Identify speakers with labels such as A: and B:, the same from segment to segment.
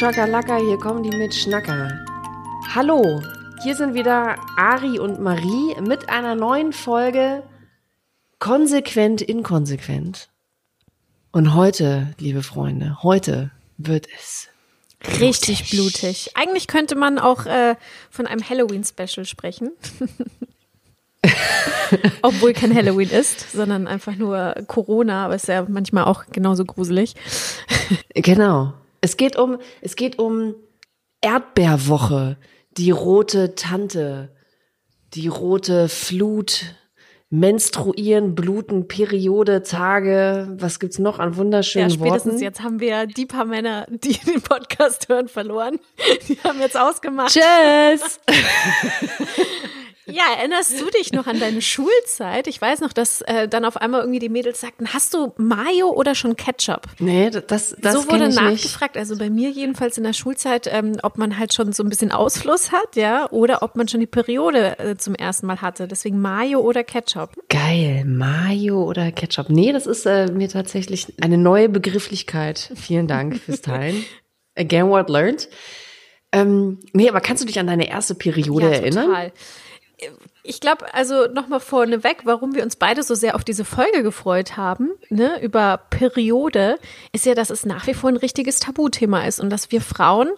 A: Schakalaka, hier kommen die mit Schnacker. Hallo, hier sind wieder Ari und Marie mit einer neuen Folge Konsequent inkonsequent. Und heute, liebe Freunde, heute wird es
B: Richtig blutig. Eigentlich könnte man auch äh, von einem Halloween-Special sprechen. Obwohl kein Halloween ist, sondern einfach nur Corona, aber ist ja manchmal auch genauso gruselig.
A: Genau. Es geht um, es geht um Erdbeerwoche, die rote Tante, die rote Flut, Menstruieren, Bluten, Periode, Tage, was gibt's noch an wunderschönen
B: ja, spätestens
A: Worten?
B: jetzt haben wir die paar Männer, die den Podcast hören, verloren. Die haben jetzt ausgemacht.
A: Tschüss!
B: Ja, erinnerst du dich noch an deine Schulzeit? Ich weiß noch, dass äh, dann auf einmal irgendwie die Mädels sagten, hast du Mayo oder schon Ketchup?
A: Nee, das, das
B: so wurde
A: ich nicht.
B: nachgefragt, also bei mir jedenfalls in der Schulzeit, ähm, ob man halt schon so ein bisschen Ausfluss hat, ja, oder ob man schon die Periode äh, zum ersten Mal hatte. Deswegen Mayo oder Ketchup.
A: Geil, Mayo oder Ketchup. Nee, das ist äh, mir tatsächlich eine neue Begrifflichkeit. Vielen Dank fürs Teilen. Again, what learned. Ähm, nee, aber kannst du dich an deine erste Periode
B: ja,
A: erinnern?
B: Ich glaube, also nochmal vorneweg, warum wir uns beide so sehr auf diese Folge gefreut haben, ne, über Periode, ist ja, dass es nach wie vor ein richtiges Tabuthema ist und dass wir Frauen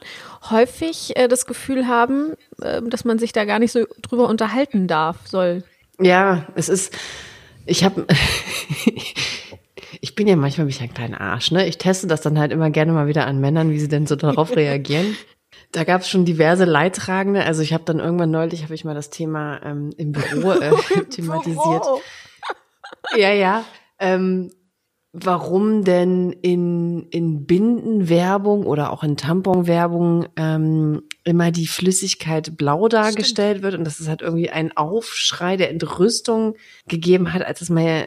B: häufig äh, das Gefühl haben, äh, dass man sich da gar nicht so drüber unterhalten darf, soll.
A: Ja, es ist, ich habe, ich bin ja manchmal bin ich ein kleiner Arsch, ne? Ich teste das dann halt immer gerne mal wieder an Männern, wie sie denn so darauf reagieren. Da gab es schon diverse Leidtragende. Also ich habe dann irgendwann neulich, habe ich mal das Thema ähm, im Büro äh, thematisiert. Ja, ja. Ähm, warum denn in, in Bindenwerbung oder auch in Tamponwerbung ähm, immer die Flüssigkeit blau dargestellt wird und dass es halt irgendwie einen Aufschrei der Entrüstung gegeben hat, als es mal ja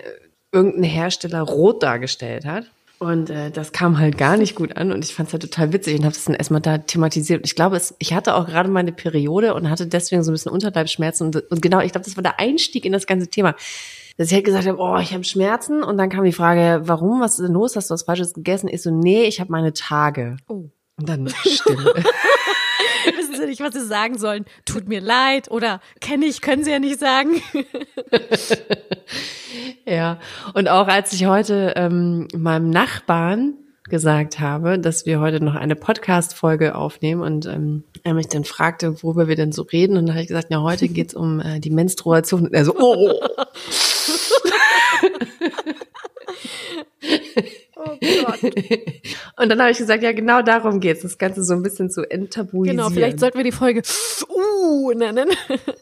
A: irgendein Hersteller rot dargestellt hat. Und äh, das kam halt gar nicht gut an und ich fand es halt total witzig und habe das dann erstmal da thematisiert. Und ich glaube, es, ich hatte auch gerade meine Periode und hatte deswegen so ein bisschen Unterleibsschmerzen. Und, und genau, ich glaube, das war der Einstieg in das ganze Thema. Dass ich halt gesagt habe, oh, ich habe Schmerzen. Und dann kam die Frage, warum, was ist denn los? Hast du was Falsches gegessen? Ich so, nee, ich habe meine Tage.
B: Oh.
A: Und dann Stimme.
B: Wissen Sie nicht, was Sie sagen sollen? Tut mir leid oder kenne ich, können Sie ja nicht sagen.
A: ja, und auch als ich heute ähm, meinem Nachbarn gesagt habe, dass wir heute noch eine Podcast-Folge aufnehmen und ähm, er mich dann fragte, worüber wir denn so reden. Und dann habe ich gesagt, ja, heute geht's um äh, die Menstruation. Und er so, oh.
B: Oh Gott.
A: Und dann habe ich gesagt, ja, genau darum geht's, das Ganze so ein bisschen zu enttabuisieren.
B: Genau, vielleicht sollten wir die Folge Uh nennen.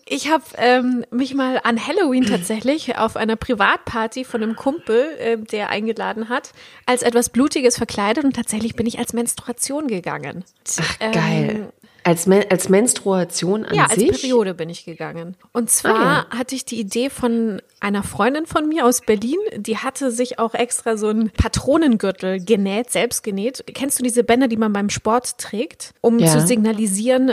B: Ich habe ähm, mich mal an Halloween tatsächlich auf einer Privatparty von einem Kumpel, äh, der eingeladen hat, als etwas Blutiges verkleidet und tatsächlich bin ich als Menstruation gegangen.
A: Ach, geil. Als, Men als Menstruation an
B: Ja, als
A: sich?
B: Periode bin ich gegangen. Und zwar hatte ich die Idee von einer Freundin von mir aus Berlin, die hatte sich auch extra so einen Patronengürtel genäht, selbst genäht. Kennst du diese Bänder, die man beim Sport trägt, um
A: Ja.
B: zu signalisieren,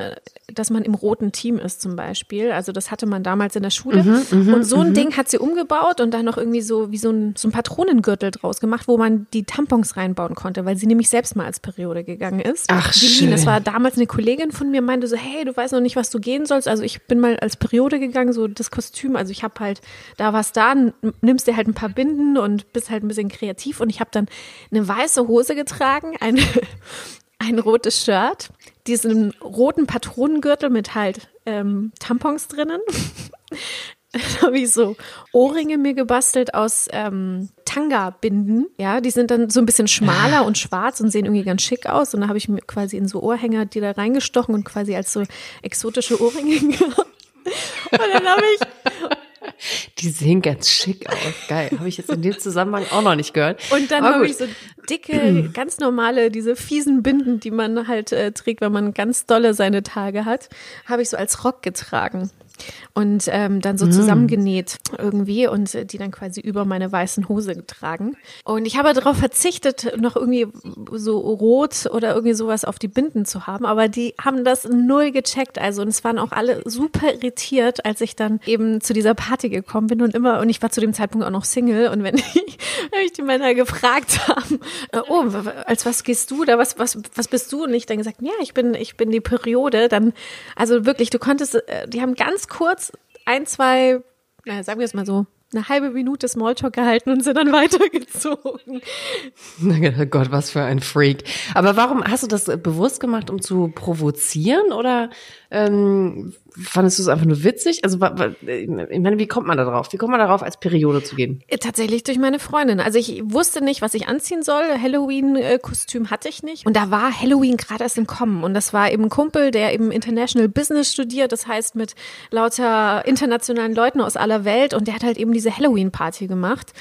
B: dass man im roten Team ist zum Beispiel? Also das hatte man damals in der Schule.
A: Mhm,
B: und so ein Ding hat sie umgebaut und dann noch irgendwie so wie so ein, so ein Patronengürtel draus gemacht, wo man die Tampons reinbauen konnte, weil sie nämlich selbst mal als Periode gegangen ist.
A: Ach,
B: die
A: schön.
B: Das war damals eine Kollegin von mir, meinte so, hey, du weißt noch nicht, was du gehen sollst. Also ich bin mal als Periode gegangen, so das Kostüm. Also ich habe halt, da was da, nimmst dir halt ein paar Binden und bist halt ein bisschen kreativ. Und ich habe dann eine weiße Hose getragen, ein, ein rotes Shirt, diesen roten Patronengürtel mit halt ähm, Tampons drinnen. Dann habe ich so Ohrringe mir gebastelt aus ähm, Tanga-Binden. Ja, die sind dann so ein bisschen schmaler und schwarz und sehen irgendwie ganz schick aus. Und da habe ich mir quasi in so Ohrhänger die da reingestochen und quasi als so exotische Ohrringe gehabt. Und dann habe ich
A: Die sehen ganz schick aus. Geil. Habe ich jetzt in dem Zusammenhang auch noch nicht gehört.
B: Und dann habe ich so dicke, ganz normale, diese fiesen Binden, die man halt äh, trägt, wenn man ganz dolle seine Tage hat, habe ich so als Rock getragen. Und ähm, dann so
A: Mm.
B: zusammengenäht irgendwie und äh, die dann quasi über meine weißen Hose getragen. Und ich habe darauf verzichtet, noch irgendwie so rot oder irgendwie sowas auf die Binden zu haben, aber die haben das null gecheckt. Also und es waren auch alle super irritiert, als ich dann eben zu dieser Party gekommen bin und immer, und ich war zu dem Zeitpunkt auch noch Single und wenn ich, wenn ich die Männer gefragt haben, äh, oh, als was gehst du da, was, was, was bist du? Und ich dann gesagt, ja, ich bin, ich bin die Periode, dann, also wirklich, du konntest, äh, die haben ganz kurz ein, zwei, naja, sagen wir es mal so, eine halbe Minute Smalltalk gehalten und sind dann weitergezogen.
A: Oh Gott, was für ein Freak. Aber warum hast du das äh, bewusst gemacht, um zu provozieren oder ähm, fandest du es einfach nur witzig? Also wa- ich meine, wie kommt man da drauf? Wie kommt man darauf, als Periode zu gehen?
B: Äh, Tatsächlich durch meine Freundin. Also ich wusste nicht, was ich anziehen soll. Halloween-Kostüm hatte ich nicht. Und da war Halloween gerade erst im Kommen. Und das war eben ein Kumpel, der eben International Business studiert. Das heißt mit lauter internationalen Leuten aus aller Welt. Und der hat halt eben diese Halloween-Party gemacht.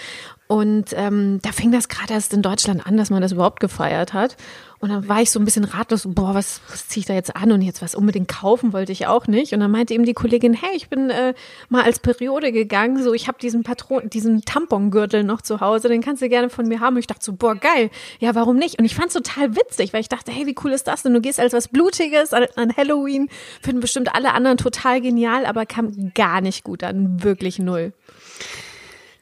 B: Und ähm, da fing das gerade erst in Deutschland an, dass man das überhaupt gefeiert hat. Und dann war ich so ein bisschen ratlos, boah, was, was ziehe ich da jetzt an? Und jetzt was unbedingt kaufen wollte ich auch nicht. Und dann meinte eben die Kollegin, hey, ich bin äh, mal als Periode gegangen, so ich habe diesen Patron, diesen Tampongürtel noch zu Hause, den kannst du gerne von mir haben. Und ich dachte so, boah, geil, ja, warum nicht? Und ich fand es total witzig, weil ich dachte, hey, wie cool ist das denn? Du gehst als was Blutiges an Halloween, finden bestimmt alle anderen total genial, aber kam gar nicht gut an, wirklich null.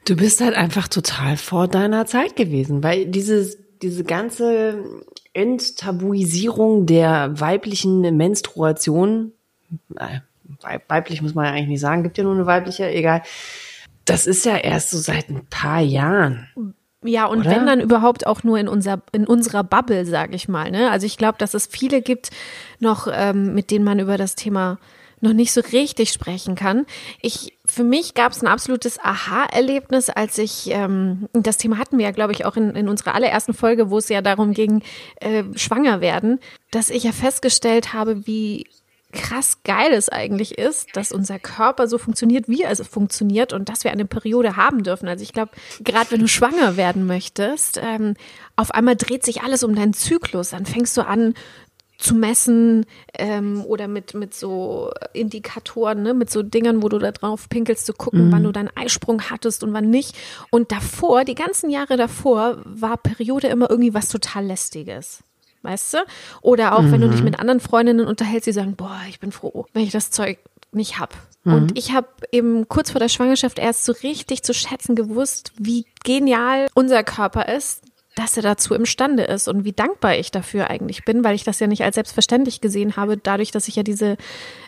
A: Du bist halt einfach total vor deiner Zeit gewesen, weil dieses, diese ganze Enttabuisierung der weiblichen Menstruation, äh, weib- weiblich muss man ja eigentlich nicht sagen, gibt ja nur eine weibliche, egal. Das ist ja erst so seit ein paar Jahren.
B: Ja, und
A: Oder?
B: wenn dann überhaupt auch nur in, unser, in unserer Bubble, sage ich mal. Ne? Also ich glaube, dass es viele gibt noch, ähm, mit denen man über das Thema noch nicht so richtig sprechen kann. Ich, für mich gab es ein absolutes Aha-Erlebnis, als ich, ähm, das Thema hatten wir ja, glaube ich, auch in, in unserer allerersten Folge, wo es ja darum ging, äh, schwanger werden, dass ich ja festgestellt habe, wie krass geil es eigentlich ist, dass unser Körper so funktioniert, wie er funktioniert und dass wir eine Periode haben dürfen. Also ich glaube, gerade wenn du schwanger werden möchtest, ähm, auf einmal dreht sich alles um deinen Zyklus. Dann fängst du an zu messen ähm, oder mit, mit so Indikatoren, ne, mit so Dingern, wo du da drauf pinkelst, zu gucken, wann du deinen Eisprung hattest und wann nicht. Und davor, die ganzen Jahre davor, war Periode immer irgendwie was total Lästiges. Weißt du? Oder auch, wenn du dich mit anderen Freundinnen unterhältst, die sagen, boah, ich bin froh, wenn ich das Zeug nicht hab. Und ich habe eben kurz vor der Schwangerschaft erst so richtig zu schätzen gewusst, wie genial unser Körper ist, dass er dazu imstande ist und wie dankbar ich dafür eigentlich bin, weil ich das ja nicht als selbstverständlich gesehen habe, dadurch, dass ich ja diese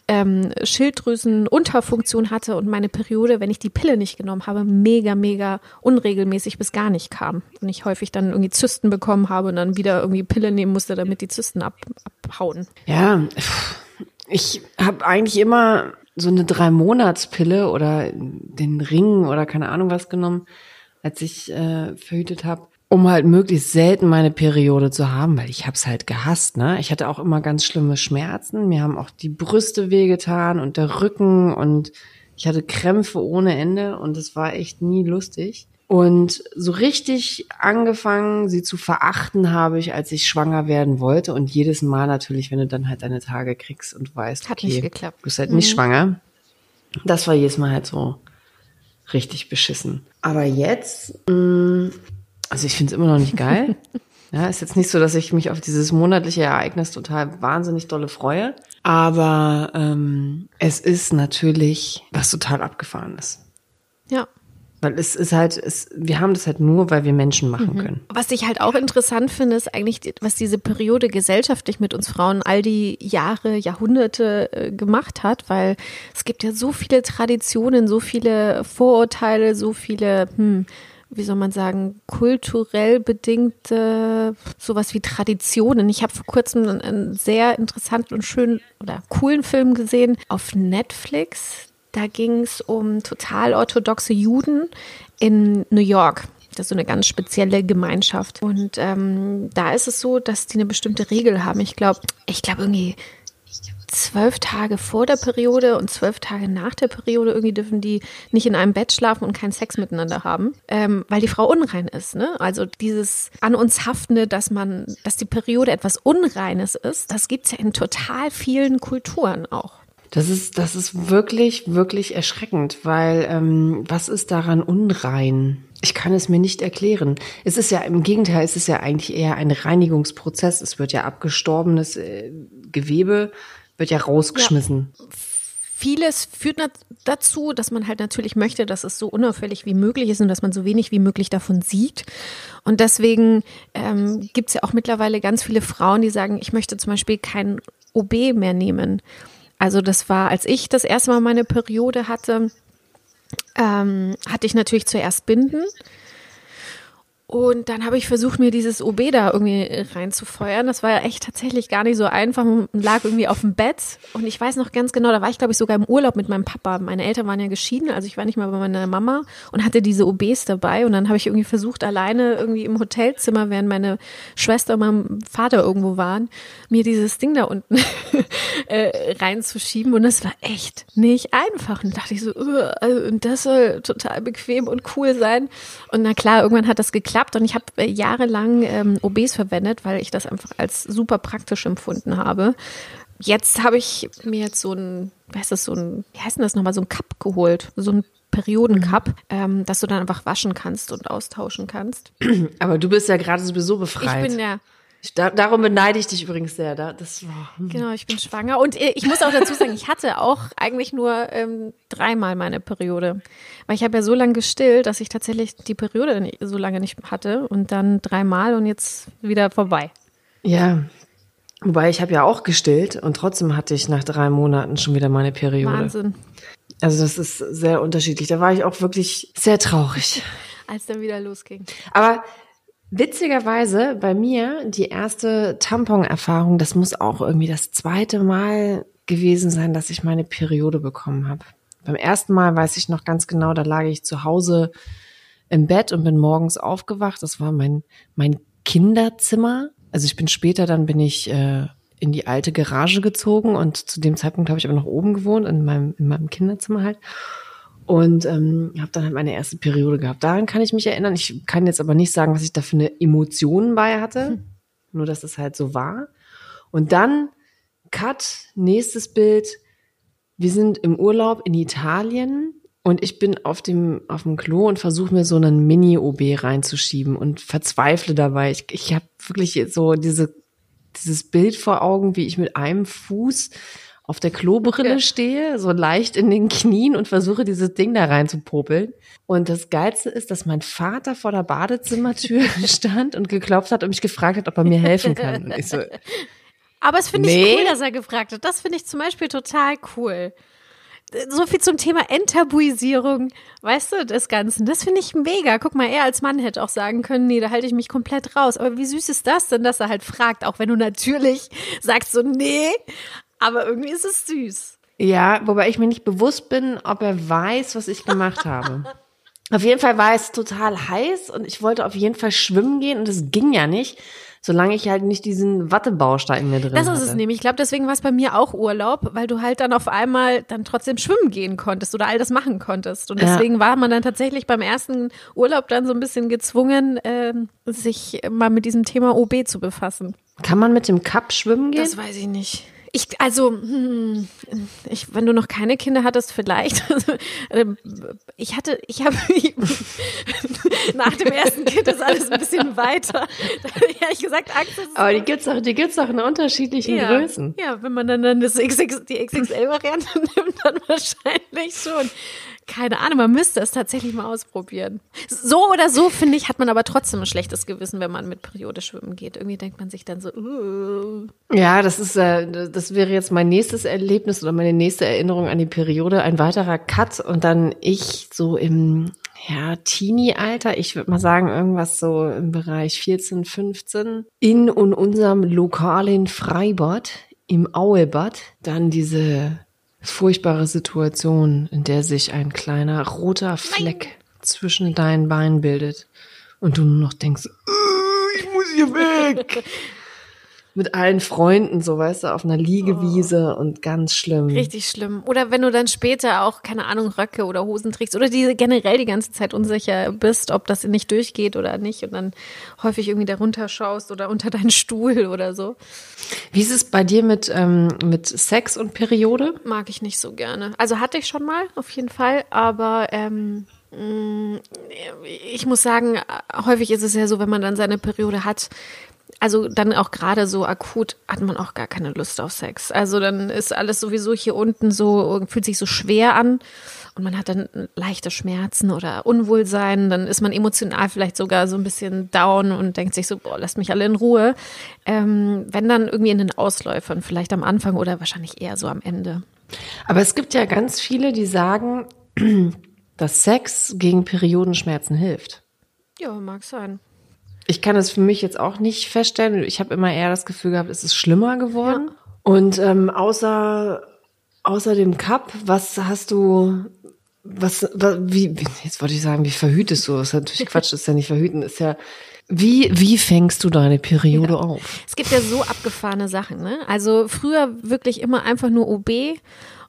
B: ähm, Schilddrüsenunterfunktion hatte und meine Periode, wenn ich die Pille nicht genommen habe, mega, mega unregelmäßig bis gar nicht kam. Und ich häufig dann irgendwie Zysten bekommen habe und dann wieder irgendwie Pille nehmen musste, damit die Zysten ab, abhauen.
A: Ja, ich habe eigentlich immer so eine Drei-Monats-Pille oder den Ring oder keine Ahnung was genommen, als ich äh, verhütet habe, um halt möglichst selten meine Periode zu haben, weil ich hab's halt gehasst. Ne? Ich hatte auch immer ganz schlimme Schmerzen. Mir haben auch die Brüste wehgetan und der Rücken und ich hatte Krämpfe ohne Ende und es war echt nie lustig. Und so richtig angefangen, sie zu verachten habe ich, als ich schwanger werden wollte. Und jedes Mal natürlich, wenn du dann halt deine Tage kriegst und weißt,
B: Hat
A: okay,
B: nicht geklappt.
A: du bist halt nicht schwanger. Das war jedes Mal halt so richtig beschissen. Aber jetzt, mh, also ich finde es immer noch nicht geil. Ja, ist jetzt nicht so, dass ich mich auf dieses monatliche Ereignis total wahnsinnig dolle freue. Aber ähm, es ist natürlich was total abgefahrenes.
B: Ja.
A: Weil es ist halt, es, wir haben das halt nur, weil wir Menschen machen können.
B: Was ich halt auch interessant finde, ist eigentlich, was diese Periode gesellschaftlich mit uns Frauen all die Jahre, Jahrhunderte äh, gemacht hat, weil es gibt ja so viele Traditionen, so viele Vorurteile, so viele, hm, wie soll man sagen, kulturell bedingte sowas wie Traditionen. Ich habe vor kurzem einen, sehr interessanten und schönen oder coolen Film gesehen auf Netflix. Da ging es um total orthodoxe Juden in New York. Das ist so eine ganz spezielle Gemeinschaft. Und ähm, da ist es so, dass die eine bestimmte Regel haben. Ich glaube, ich glaube irgendwie zwölf Tage vor der Periode und zwölf Tage nach der Periode irgendwie dürfen die nicht in einem Bett schlafen und keinen Sex miteinander haben, ähm, weil die Frau unrein ist. Ne? Also dieses an uns haftende, dass man, dass die Periode etwas Unreines ist, das gibt's ja in total vielen Kulturen auch.
A: Das ist, das ist wirklich, wirklich erschreckend, weil ähm, was ist daran unrein? Ich kann es mir nicht erklären. Es ist ja im Gegenteil, es ist ja eigentlich eher ein Reinigungsprozess. Es wird ja abgestorbenes äh, Gewebe, wird ja rausgeschmissen. Ja.
B: Vieles führt dazu, dass man halt natürlich möchte, dass es so unauffällig wie möglich ist und dass man so wenig wie möglich davon sieht. Und deswegen ähm, gibt es ja auch mittlerweile ganz viele Frauen, die sagen, ich möchte zum Beispiel kein OB mehr nehmen. Also das war, als ich das erste Mal meine Periode hatte, ähm, hatte ich natürlich zuerst Binden. Und dann habe ich versucht, mir dieses OB da irgendwie reinzufeuern. Das war ja echt tatsächlich gar nicht so einfach. Man lag irgendwie auf dem Bett. Und ich weiß noch ganz genau, da war ich, glaube ich, sogar im Urlaub mit meinem Papa. Meine Eltern waren ja geschieden, also ich war nicht mal bei meiner Mama und hatte diese OBs dabei. Und dann habe ich irgendwie versucht, alleine irgendwie im Hotelzimmer, während meine Schwester und mein Vater irgendwo waren, mir dieses Ding da unten äh, reinzuschieben. Und das war echt nicht einfach. Und dachte ich so, also, und das soll total bequem und cool sein. Und na klar, irgendwann hat das geklappt geklappt und ich habe äh, jahrelang ähm, OBs verwendet, weil ich das einfach als super praktisch empfunden habe. Jetzt habe ich mir jetzt so ein, wie heißt das, so ein, wie heißt denn das nochmal, so ein Cup geholt, so ein Periodencup, mhm. ähm, dass du dann einfach waschen kannst und austauschen kannst.
A: Aber du bist ja gerade sowieso befreit.
B: Ich bin ja,
A: da, darum beneide ich dich übrigens sehr. Da, das
B: hm. Genau, ich bin schwanger. Und äh, ich muss auch dazu sagen, ich hatte auch eigentlich nur ähm, dreimal meine Periode. Weil ich habe ja so lange gestillt, dass ich tatsächlich die Periode nicht, so lange nicht hatte. Und dann dreimal und jetzt wieder vorbei.
A: Ja, wobei ich habe ja auch gestillt und trotzdem hatte ich nach drei Monaten schon wieder meine Periode.
B: Wahnsinn.
A: Also das ist sehr unterschiedlich. Da war ich auch wirklich sehr traurig.
B: Als dann wieder losging.
A: Aber Witzigerweise bei mir die erste Tampon-Erfahrung, das muss auch irgendwie das zweite Mal gewesen sein, dass ich meine Periode bekommen habe. Beim ersten Mal weiß ich noch ganz genau, da lag ich zu Hause im Bett und bin morgens aufgewacht. Das war mein mein Kinderzimmer. Also ich bin später, dann bin ich äh, in die alte Garage gezogen und zu dem Zeitpunkt habe ich aber noch oben gewohnt in meinem in meinem Kinderzimmer halt und ähm, habe dann halt meine erste Periode gehabt. Daran kann ich mich erinnern. Ich kann jetzt aber nicht sagen, was ich da für eine Emotionen bei hatte. Hm. Nur, dass es halt so war. Und dann, Cut, nächstes Bild. Wir sind im Urlaub in Italien und ich bin auf dem, auf dem Klo und versuche mir so einen Mini-OB reinzuschieben und verzweifle dabei. Ich, ich habe wirklich so diese, dieses Bild vor Augen, wie ich mit einem Fuß auf der Klobrille ja. stehe, so leicht in den Knien und versuche dieses Ding da rein zu popeln. Und das Geilste ist, dass mein Vater vor der Badezimmertür stand und geklopft hat und mich gefragt hat, ob er mir helfen kann. Und ich so,
B: aber es finde nee. ich cool, dass er gefragt hat. Das finde ich zum Beispiel total cool. So viel zum Thema Enttabuisierung, weißt du, des Ganzen. Das finde ich mega. Guck mal, er als Mann hätte auch sagen können, nee, da halte ich mich komplett raus. Aber wie süß ist das denn, dass er halt fragt, auch wenn du natürlich sagst so, nee, aber irgendwie ist es süß.
A: Ja, wobei ich mir nicht bewusst bin, ob er weiß, was ich gemacht habe. auf jeden Fall war es total heiß und ich wollte auf jeden Fall schwimmen gehen und es ging ja nicht, solange ich halt nicht diesen Wattebaustein in mir drin
B: Das ist
A: hatte.
B: es nämlich. Ich glaube, deswegen war es bei mir auch Urlaub, weil du halt dann auf einmal dann trotzdem schwimmen gehen konntest oder all das machen konntest. Und deswegen ja. war man dann tatsächlich beim ersten Urlaub dann so ein bisschen gezwungen, äh, sich mal mit diesem Thema OB zu befassen.
A: Kann man mit dem Cup schwimmen gehen?
B: Das weiß ich nicht. Ich, also, hm, ich, wenn du noch keine Kinder hattest, vielleicht. Ähm, ich hatte, ich habe nach dem ersten Kind ist alles ein bisschen weiter. Da ehrlich gesagt Angst.
A: Aber die gibt's auch, die gibt's auch in unterschiedlichen
B: ja,
A: Größen.
B: Ja, wenn man dann, dann das XX, die XXL-Variante nimmt, dann wahrscheinlich schon keine Ahnung, man müsste es tatsächlich mal ausprobieren. So oder so, finde ich, hat man aber trotzdem ein schlechtes Gewissen, wenn man mit Periode schwimmen geht. Irgendwie denkt man sich dann so, uh.
A: Ja, das ist, äh, das wäre jetzt mein nächstes Erlebnis oder meine nächste Erinnerung an die Periode. Ein weiterer Cut und dann ich so im, ja, Teenie-Alter, ich würde mal sagen, irgendwas so im Bereich 14, 15, in und unserem lokalen Freibad im Auebad, dann diese furchtbare Situation, in der sich ein kleiner roter Fleck Nein. zwischen deinen Beinen bildet und du nur noch denkst, äh, ich muss hier weg. mit allen Freunden, so weißt du, auf einer Liegewiese oh. und ganz schlimm.
B: Richtig schlimm. Oder wenn du dann später auch, keine Ahnung, Röcke oder Hosen trägst oder die generell die ganze Zeit unsicher bist, ob das nicht durchgeht oder nicht und dann häufig irgendwie darunter schaust oder unter deinen Stuhl oder so.
A: Wie ist es bei dir mit, ähm, mit Sex und Periode?
B: Mag ich nicht so gerne. Also hatte ich schon mal, auf jeden Fall, aber ähm, mm, ich muss sagen, häufig ist es ja so, wenn man dann seine Periode hat, also dann auch gerade so akut hat man auch gar keine Lust auf Sex. Also dann ist alles sowieso hier unten so, fühlt sich so schwer an und man hat dann leichte Schmerzen oder Unwohlsein. Dann ist man emotional vielleicht sogar so ein bisschen down und denkt sich so, boah, lasst mich alle in Ruhe. Ähm, wenn dann irgendwie in den Ausläufern, vielleicht am Anfang oder wahrscheinlich eher so am Ende.
A: Aber es gibt ja ganz viele, die sagen, dass Sex gegen Periodenschmerzen hilft.
B: Ja, mag sein.
A: Ich kann es für mich jetzt auch nicht feststellen. Ich habe immer eher das Gefühl gehabt, es ist schlimmer geworden. Ja. Und ähm, außer außer dem Cup, was hast du was, was wie jetzt wollte ich sagen, wie verhütest du? Das ist natürlich Quatsch, das ist ja nicht verhüten, ist ja wie, wie fängst du deine Periode ja. auf?
B: Es gibt ja so abgefahrene Sachen, ne? Also früher wirklich immer einfach nur OB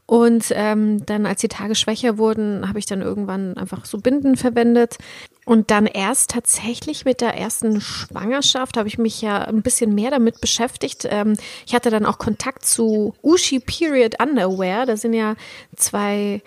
B: und ähm, dann, als die Tage schwächer wurden, habe ich dann irgendwann einfach so Binden verwendet. Und dann erst tatsächlich mit der ersten Schwangerschaft habe ich mich ja ein bisschen mehr damit beschäftigt. Ähm, ich hatte dann auch Kontakt zu Ushi Period Underwear. Da sind ja zwei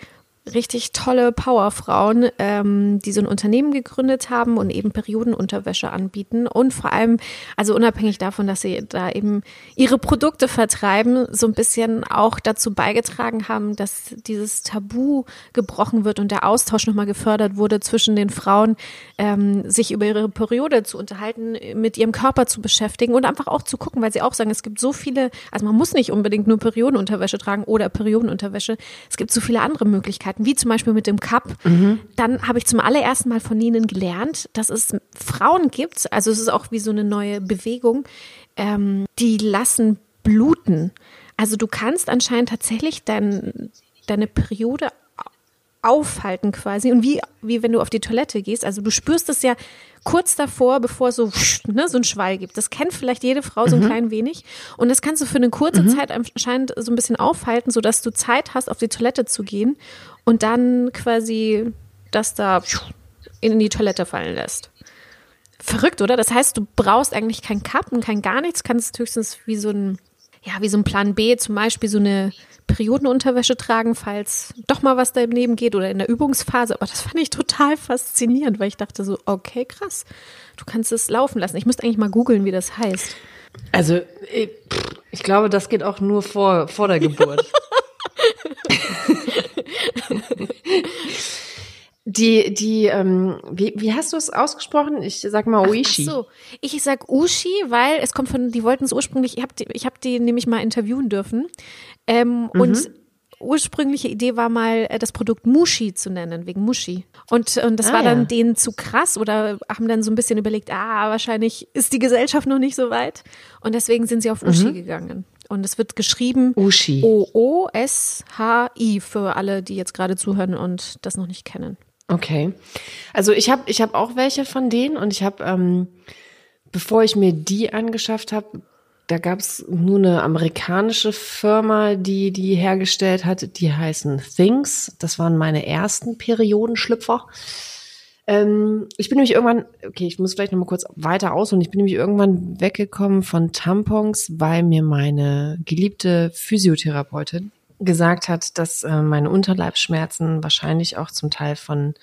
B: richtig tolle Powerfrauen, ähm, die so ein Unternehmen gegründet haben und eben Periodenunterwäsche anbieten. Und vor allem, also unabhängig davon, dass sie da eben ihre Produkte vertreiben, so ein bisschen auch dazu beigetragen haben, dass dieses Tabu gebrochen wird und der Austausch nochmal gefördert wurde zwischen den Frauen, ähm, sich über ihre Periode zu unterhalten, mit ihrem Körper zu beschäftigen und einfach auch zu gucken, weil sie auch sagen, es gibt so viele, also man muss nicht unbedingt nur Periodenunterwäsche tragen oder Periodenunterwäsche, es gibt so viele andere Möglichkeiten Möglichkeiten, wie zum Beispiel mit dem Cup. Mhm. Dann habe ich zum allerersten Mal von ihnen gelernt, dass es Frauen gibt, also es ist auch wie so eine neue Bewegung, ähm, die lassen bluten. Also du kannst anscheinend tatsächlich dein, deine Periode aufhalten quasi und wie, wie wenn du auf die Toilette gehst. Also du spürst es ja kurz davor, bevor es so, ne, so ein Schwall gibt. Das kennt vielleicht jede Frau so ein mhm. klein wenig. Und das kannst du für eine kurze mhm. Zeit anscheinend so ein bisschen aufhalten, sodass du Zeit hast, auf die Toilette zu gehen und dann quasi das da in die Toilette fallen lässt. Verrückt, oder? Das heißt, du brauchst eigentlich kein Kappen, kein gar nichts, kannst höchstens wie so ein, ja, wie so ein Plan B zum Beispiel so eine Periodenunterwäsche tragen, falls doch mal was daneben geht oder in der Übungsphase. Aber das fand ich total faszinierend, weil ich dachte so, okay, krass, du kannst es laufen lassen. Ich müsste eigentlich mal googeln, wie das heißt.
A: Also, ich, ich glaube, das geht auch nur vor, vor der Geburt. Die, die, ähm, wie, wie hast du es ausgesprochen? Ich sag mal Uishi.
B: Ach, ach so, ich sag Ushi, weil es kommt von, die wollten es ursprünglich, ich habe die, ich hab die nämlich mal interviewen dürfen. Ähm, mhm. Und ursprüngliche Idee war mal, äh, das Produkt Mushi zu nennen, wegen Mushi. Und, und das ah, war dann ja. denen zu krass oder haben dann so ein bisschen überlegt, ah, wahrscheinlich ist die Gesellschaft noch nicht so weit. Und deswegen sind sie auf Ushi mhm. gegangen. Und es wird geschrieben
A: Ushi.
B: O-O-S-H-I für alle, die jetzt gerade zuhören und das noch nicht kennen.
A: Okay. Also ich habe ich hab auch welche von denen und ich habe, ähm, bevor ich mir die angeschafft habe, da gab es nur eine amerikanische Firma, die die hergestellt hat. Die heißen Things. Das waren meine ersten Periodenschlüpfer. Ähm, ich bin nämlich irgendwann, okay, ich muss vielleicht noch mal kurz weiter ausholen. Ich bin nämlich irgendwann weggekommen von Tampons, weil mir meine geliebte Physiotherapeutin gesagt hat, dass äh, meine Unterleibsschmerzen wahrscheinlich auch zum Teil von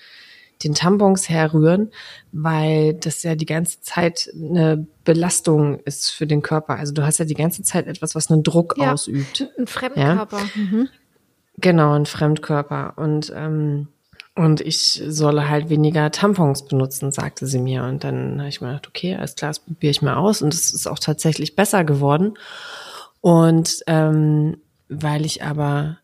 A: den Tampons herrühren, weil das ja die ganze Zeit eine Belastung ist für den Körper. Also du hast ja die ganze Zeit etwas, was einen Druck ja, ausübt.
B: Ein Fremdkörper. Ja? Mhm.
A: Genau, ein Fremdkörper. Und ähm, und ich solle halt weniger Tampons benutzen, sagte sie mir. Und dann habe ich mir gedacht, okay, alles klar, das probiere ich mal aus. Und es ist auch tatsächlich besser geworden. Und ähm, weil ich aber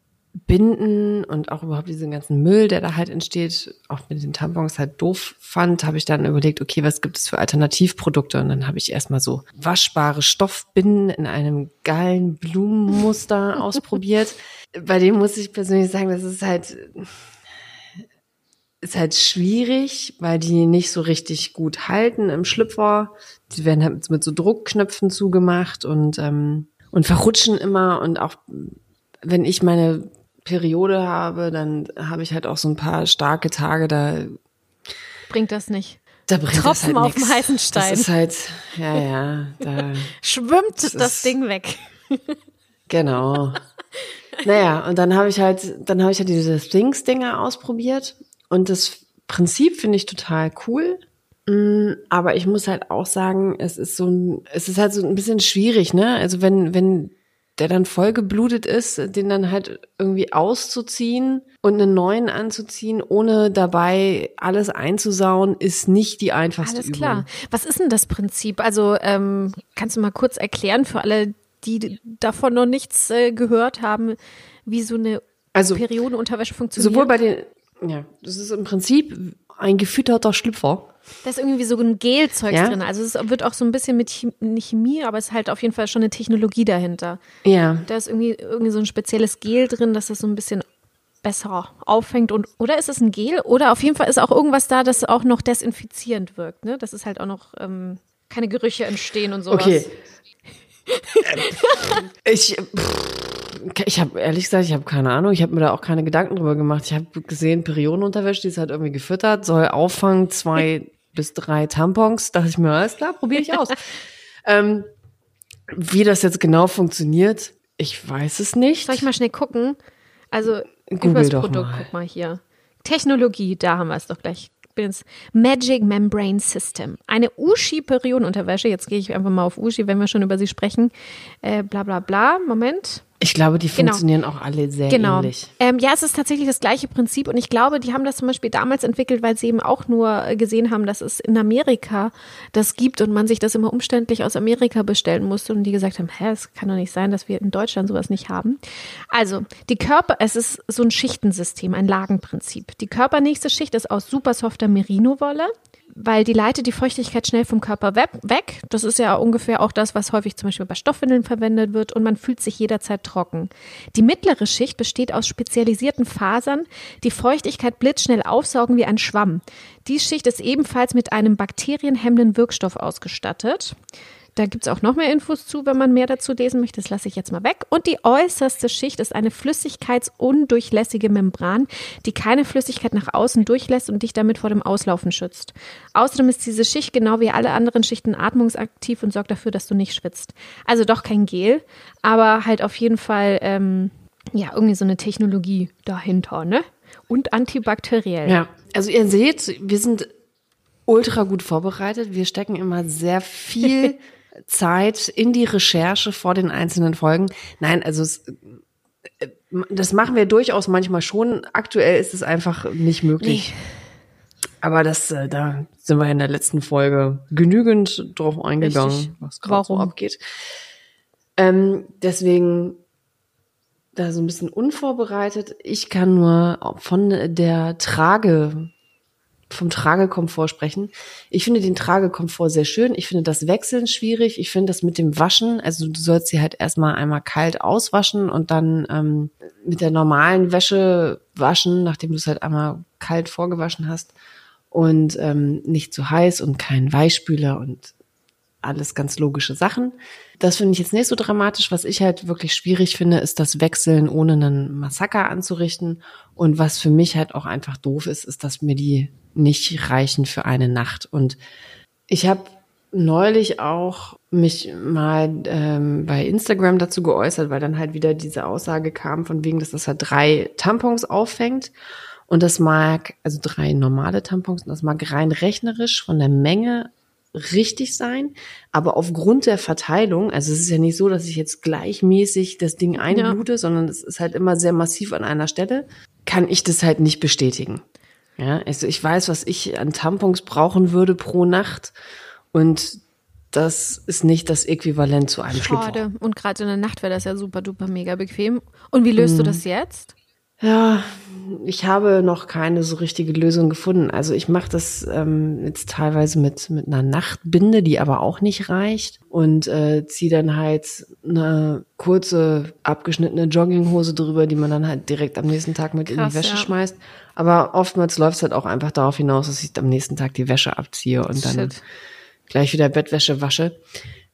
A: Binden und auch überhaupt diesen ganzen Müll, der da halt entsteht, auch mit den Tampons halt doof fand, habe ich dann überlegt, okay, was gibt es für Alternativprodukte? Und dann habe ich erstmal so waschbare Stoffbinden in einem geilen Blumenmuster ausprobiert. Bei dem muss ich persönlich sagen, das ist halt ist halt schwierig, weil die nicht so richtig gut halten im Schlüpfer. Die werden halt mit so Druckknöpfen zugemacht und, ähm, und verrutschen immer. Und auch wenn ich meine Periode habe, dann habe ich halt auch so ein paar starke Tage, da
B: bringt das nicht.
A: Da bringt
B: Tropfen
A: das halt
B: auf dem heißen Stein.
A: Das ist halt, ja, ja, da,
B: Schwimmt das,
A: ist-
B: Ding weg.
A: genau. Naja, und dann habe ich halt, dann habe ich halt diese Sphinx-Dinger ausprobiert und das Prinzip finde ich total cool. Mm, Aber ich muss halt auch sagen, es ist so ein, es ist halt so ein bisschen schwierig, ne? Also wenn, wenn der dann voll geblutet ist, den dann halt irgendwie auszuziehen und einen neuen anzuziehen, ohne dabei alles einzusauen, ist nicht die einfachste
B: Alles
A: Übung.
B: klar. Was ist denn das Prinzip? Also ähm, kannst du mal kurz erklären für alle, die davon noch nichts äh, gehört haben, wie so eine
A: Also
B: Periodenunterwäsche funktioniert?
A: sowohl bei den, ja, das ist im Prinzip ein gefütterter Schlüpfer.
B: Da ist irgendwie so ein Gelzeug
A: Ja.
B: drin. Also es wird auch so ein bisschen mit Chemie, aber es ist halt auf jeden Fall schon eine Technologie dahinter.
A: Ja.
B: Da ist irgendwie, irgendwie so ein spezielles Gel drin, dass das so ein bisschen besser auffängt und oder ist es ein Gel oder auf jeden Fall ist auch irgendwas da, das auch noch desinfizierend wirkt, ne? Dass es halt auch noch ähm, keine Gerüche entstehen und sowas.
A: Okay. Ich pff, ich habe ehrlich gesagt, ich habe keine Ahnung, ich habe mir da auch keine Gedanken drüber gemacht. Ich habe gesehen, Periodenunterwäsche, die ist halt irgendwie gefüttert, soll auffangen zwei bis drei Tampons. Dachte ich mir, alles klar, probiere ich aus. ähm, wie das jetzt genau funktioniert, ich weiß es nicht.
B: Soll ich mal schnell gucken? Also
A: Google
B: über das
A: doch
B: Produkt,
A: mal.
B: guck mal hier. Technologie, da haben wir es doch gleich. Magic Membrane System. Eine Ushi-Periodenunterwäsche. Jetzt gehe ich einfach mal auf Ushi, wenn wir schon über sie sprechen. Äh, bla bla bla. Moment.
A: Ich glaube, die
B: Genau.
A: funktionieren auch alle sehr
B: Genau.
A: ähnlich.
B: Ähm, ja, es ist tatsächlich das gleiche Prinzip und ich glaube, die haben das zum Beispiel damals entwickelt, weil sie eben auch nur äh, gesehen haben, dass es in Amerika das gibt und man sich das immer umständlich aus Amerika bestellen musste und die gesagt haben, hä, es kann doch nicht sein, dass wir in Deutschland sowas nicht haben. Also, die Körper, es ist so ein Schichtensystem, ein Lagenprinzip. Die körpernächste Schicht ist aus super softer Merino-Wolle weil die leitet die Feuchtigkeit schnell vom Körper we- weg. Das ist ja ungefähr auch das, was häufig zum Beispiel bei Stoffwindeln verwendet wird und man fühlt sich jederzeit trocken. Die mittlere Schicht besteht aus spezialisierten Fasern, die Feuchtigkeit blitzschnell aufsaugen wie ein Schwamm. Die Schicht ist ebenfalls mit einem bakterienhemmenden Wirkstoff ausgestattet. Da gibt's auch noch mehr Infos zu, wenn man mehr dazu lesen möchte. Das lasse ich jetzt mal weg. Und die äußerste Schicht ist eine flüssigkeitsundurchlässige Membran, die keine Flüssigkeit nach außen durchlässt und dich damit vor dem Auslaufen schützt. Außerdem ist diese Schicht genau wie alle anderen Schichten atmungsaktiv und sorgt dafür, dass du nicht schwitzt. Also doch kein Gel, aber halt auf jeden Fall ähm, ja irgendwie so eine Technologie dahinter, ne? Und antibakteriell.
A: Ja, also ihr seht, wir sind ultra gut vorbereitet. Wir stecken immer sehr viel Zeit in die Recherche vor den einzelnen Folgen. Nein, also es, äh, das machen wir durchaus manchmal schon. Aktuell ist es einfach nicht möglich. Aber das, äh, da sind wir in der letzten Folge genügend drauf eingegangen,
B: Richtig.
A: was gerade so abgeht. Ähm, deswegen da so ein bisschen unvorbereitet. Ich kann nur von der Trage, vom Tragekomfort sprechen. Ich finde den Tragekomfort sehr schön. Ich finde das Wechseln schwierig. Ich finde das mit dem Waschen, also du sollst sie halt erstmal einmal kalt auswaschen und dann ähm, mit der normalen Wäsche waschen, nachdem du es halt einmal kalt vorgewaschen hast und ähm, nicht zu heiß und kein Weichspüler und alles ganz logische Sachen. Das finde ich jetzt nicht so dramatisch. Was ich halt wirklich schwierig finde, ist das Wechseln, ohne einen Massaker anzurichten. Und was für mich halt auch einfach doof ist, ist, dass mir die nicht reichen für eine Nacht. Und ich habe neulich auch mich mal ähm, bei Instagram dazu geäußert, weil dann halt wieder diese Aussage kam, von wegen, dass das halt drei Tampons auffängt. Und das mag, also drei normale Tampons, und das mag rein rechnerisch von der Menge richtig sein, aber aufgrund der Verteilung, also es ist ja nicht so, dass ich jetzt gleichmäßig das Ding einblute, sondern es ist halt immer sehr massiv an einer Stelle, kann ich das halt nicht bestätigen. Ja, also ich weiß, was ich an Tampons brauchen würde pro Nacht und das ist nicht das Äquivalent zu einem Schlüpfer.
B: Schade. Und gerade in der Nacht wäre das ja super duper mega bequem. Und wie löst du
A: Mhm.
B: das jetzt?
A: Ja, ich habe noch keine so richtige Lösung gefunden. Also ich mache das ähm, jetzt teilweise mit mit einer Nachtbinde, die aber auch nicht reicht und äh, ziehe dann halt eine kurze abgeschnittene Jogginghose drüber, die man dann halt direkt am nächsten Tag mit Krass, in die Wäsche ja. schmeißt. Aber oftmals läuft es halt auch einfach darauf hinaus, dass ich am nächsten Tag die Wäsche abziehe und Shit. dann gleich wieder Bettwäsche wasche.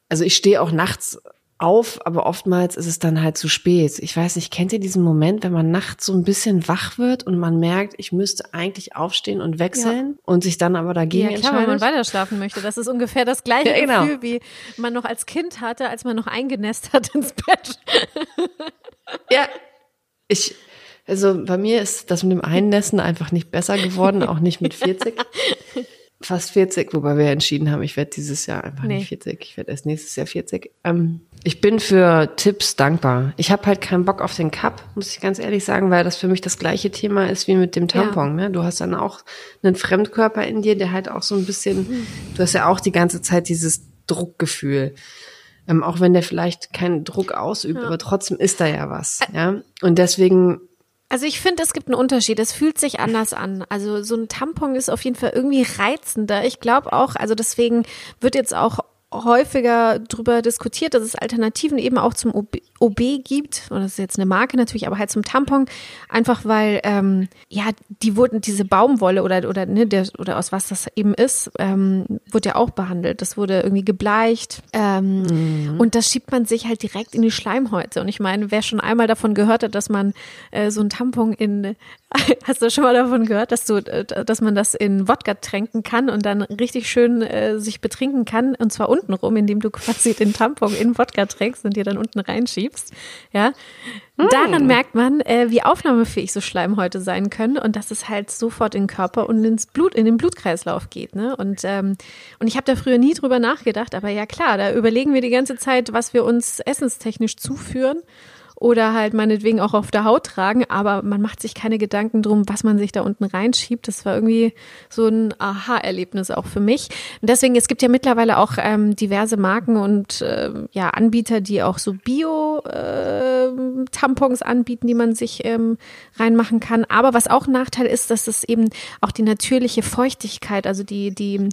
A: Also ich stehe auch nachts auf, aber oftmals ist es dann halt zu spät. Ich weiß nicht, kennt ihr diesen Moment, wenn man nachts so ein bisschen wach wird und man merkt, ich müsste eigentlich aufstehen und wechseln ja. und sich dann aber dagegen ja, klar, entscheidet?
B: wenn man weiter schlafen möchte. Das ist ungefähr das gleiche ja, genau. Gefühl, wie man noch als Kind hatte, als man noch eingenässt hat ins Bett.
A: ja, ich, also bei mir ist das mit dem Einnässen einfach nicht besser geworden, auch nicht mit 40. Fast 40, wobei wir entschieden haben, ich werde dieses Jahr einfach nee. nicht 40, ich werde erst nächstes Jahr 40. Ähm, ich bin für Tipps dankbar. Ich habe halt keinen Bock auf den Cup, muss ich ganz ehrlich sagen, weil das für mich das gleiche Thema ist wie mit dem Tampon. Ja. Ne? Du hast dann auch einen Fremdkörper in dir, der halt auch so ein bisschen, du hast ja auch die ganze Zeit dieses Druckgefühl. Ähm, auch wenn der vielleicht keinen Druck ausübt, ja. aber trotzdem ist da ja was. Ja? Und deswegen
B: also ich finde, es gibt einen Unterschied. Es fühlt sich anders an. Also so ein Tampon ist auf jeden Fall irgendwie reizender. Ich glaube auch, also deswegen wird jetzt auch häufiger darüber diskutiert, dass es Alternativen eben auch zum OB, OB gibt. Und das ist jetzt eine Marke natürlich, aber halt zum Tampon. Einfach weil, ähm, ja, die wurden, diese Baumwolle oder, oder, ne, der, oder aus was das eben ist, ähm, wurde ja auch behandelt. Das wurde irgendwie gebleicht. Ähm, mhm. Und das schiebt man sich halt direkt in die Schleimhäute. Und ich meine, wer schon einmal davon gehört hat, dass man äh, so ein Tampon in, hast du schon mal davon gehört, dass du, äh, dass man das in Wodka tränken kann und dann richtig schön äh, sich betrinken kann und zwar unten rum, indem du quasi den Tampon in Wodka trägst und dir dann unten reinschiebst. Ja, mm. daran merkt man, äh, wie aufnahmefähig so Schleimhäute sein können und dass es halt sofort in den Körper und ins Blut, in den Blutkreislauf geht. Ne? Und ähm, und ich habe da früher nie drüber nachgedacht, aber ja klar, da überlegen wir die ganze Zeit, was wir uns essenstechnisch zuführen oder halt meinetwegen auch auf der Haut tragen, aber man macht sich keine Gedanken drum, was man sich da unten reinschiebt. Das war irgendwie so ein Aha-Erlebnis auch für mich. Und deswegen, es gibt ja mittlerweile auch ähm, diverse Marken und äh, ja, Anbieter, die auch so Bio-Tampons äh, anbieten, die man sich ähm, reinmachen kann. Aber was auch ein Nachteil ist, dass es eben auch die natürliche Feuchtigkeit, also die, die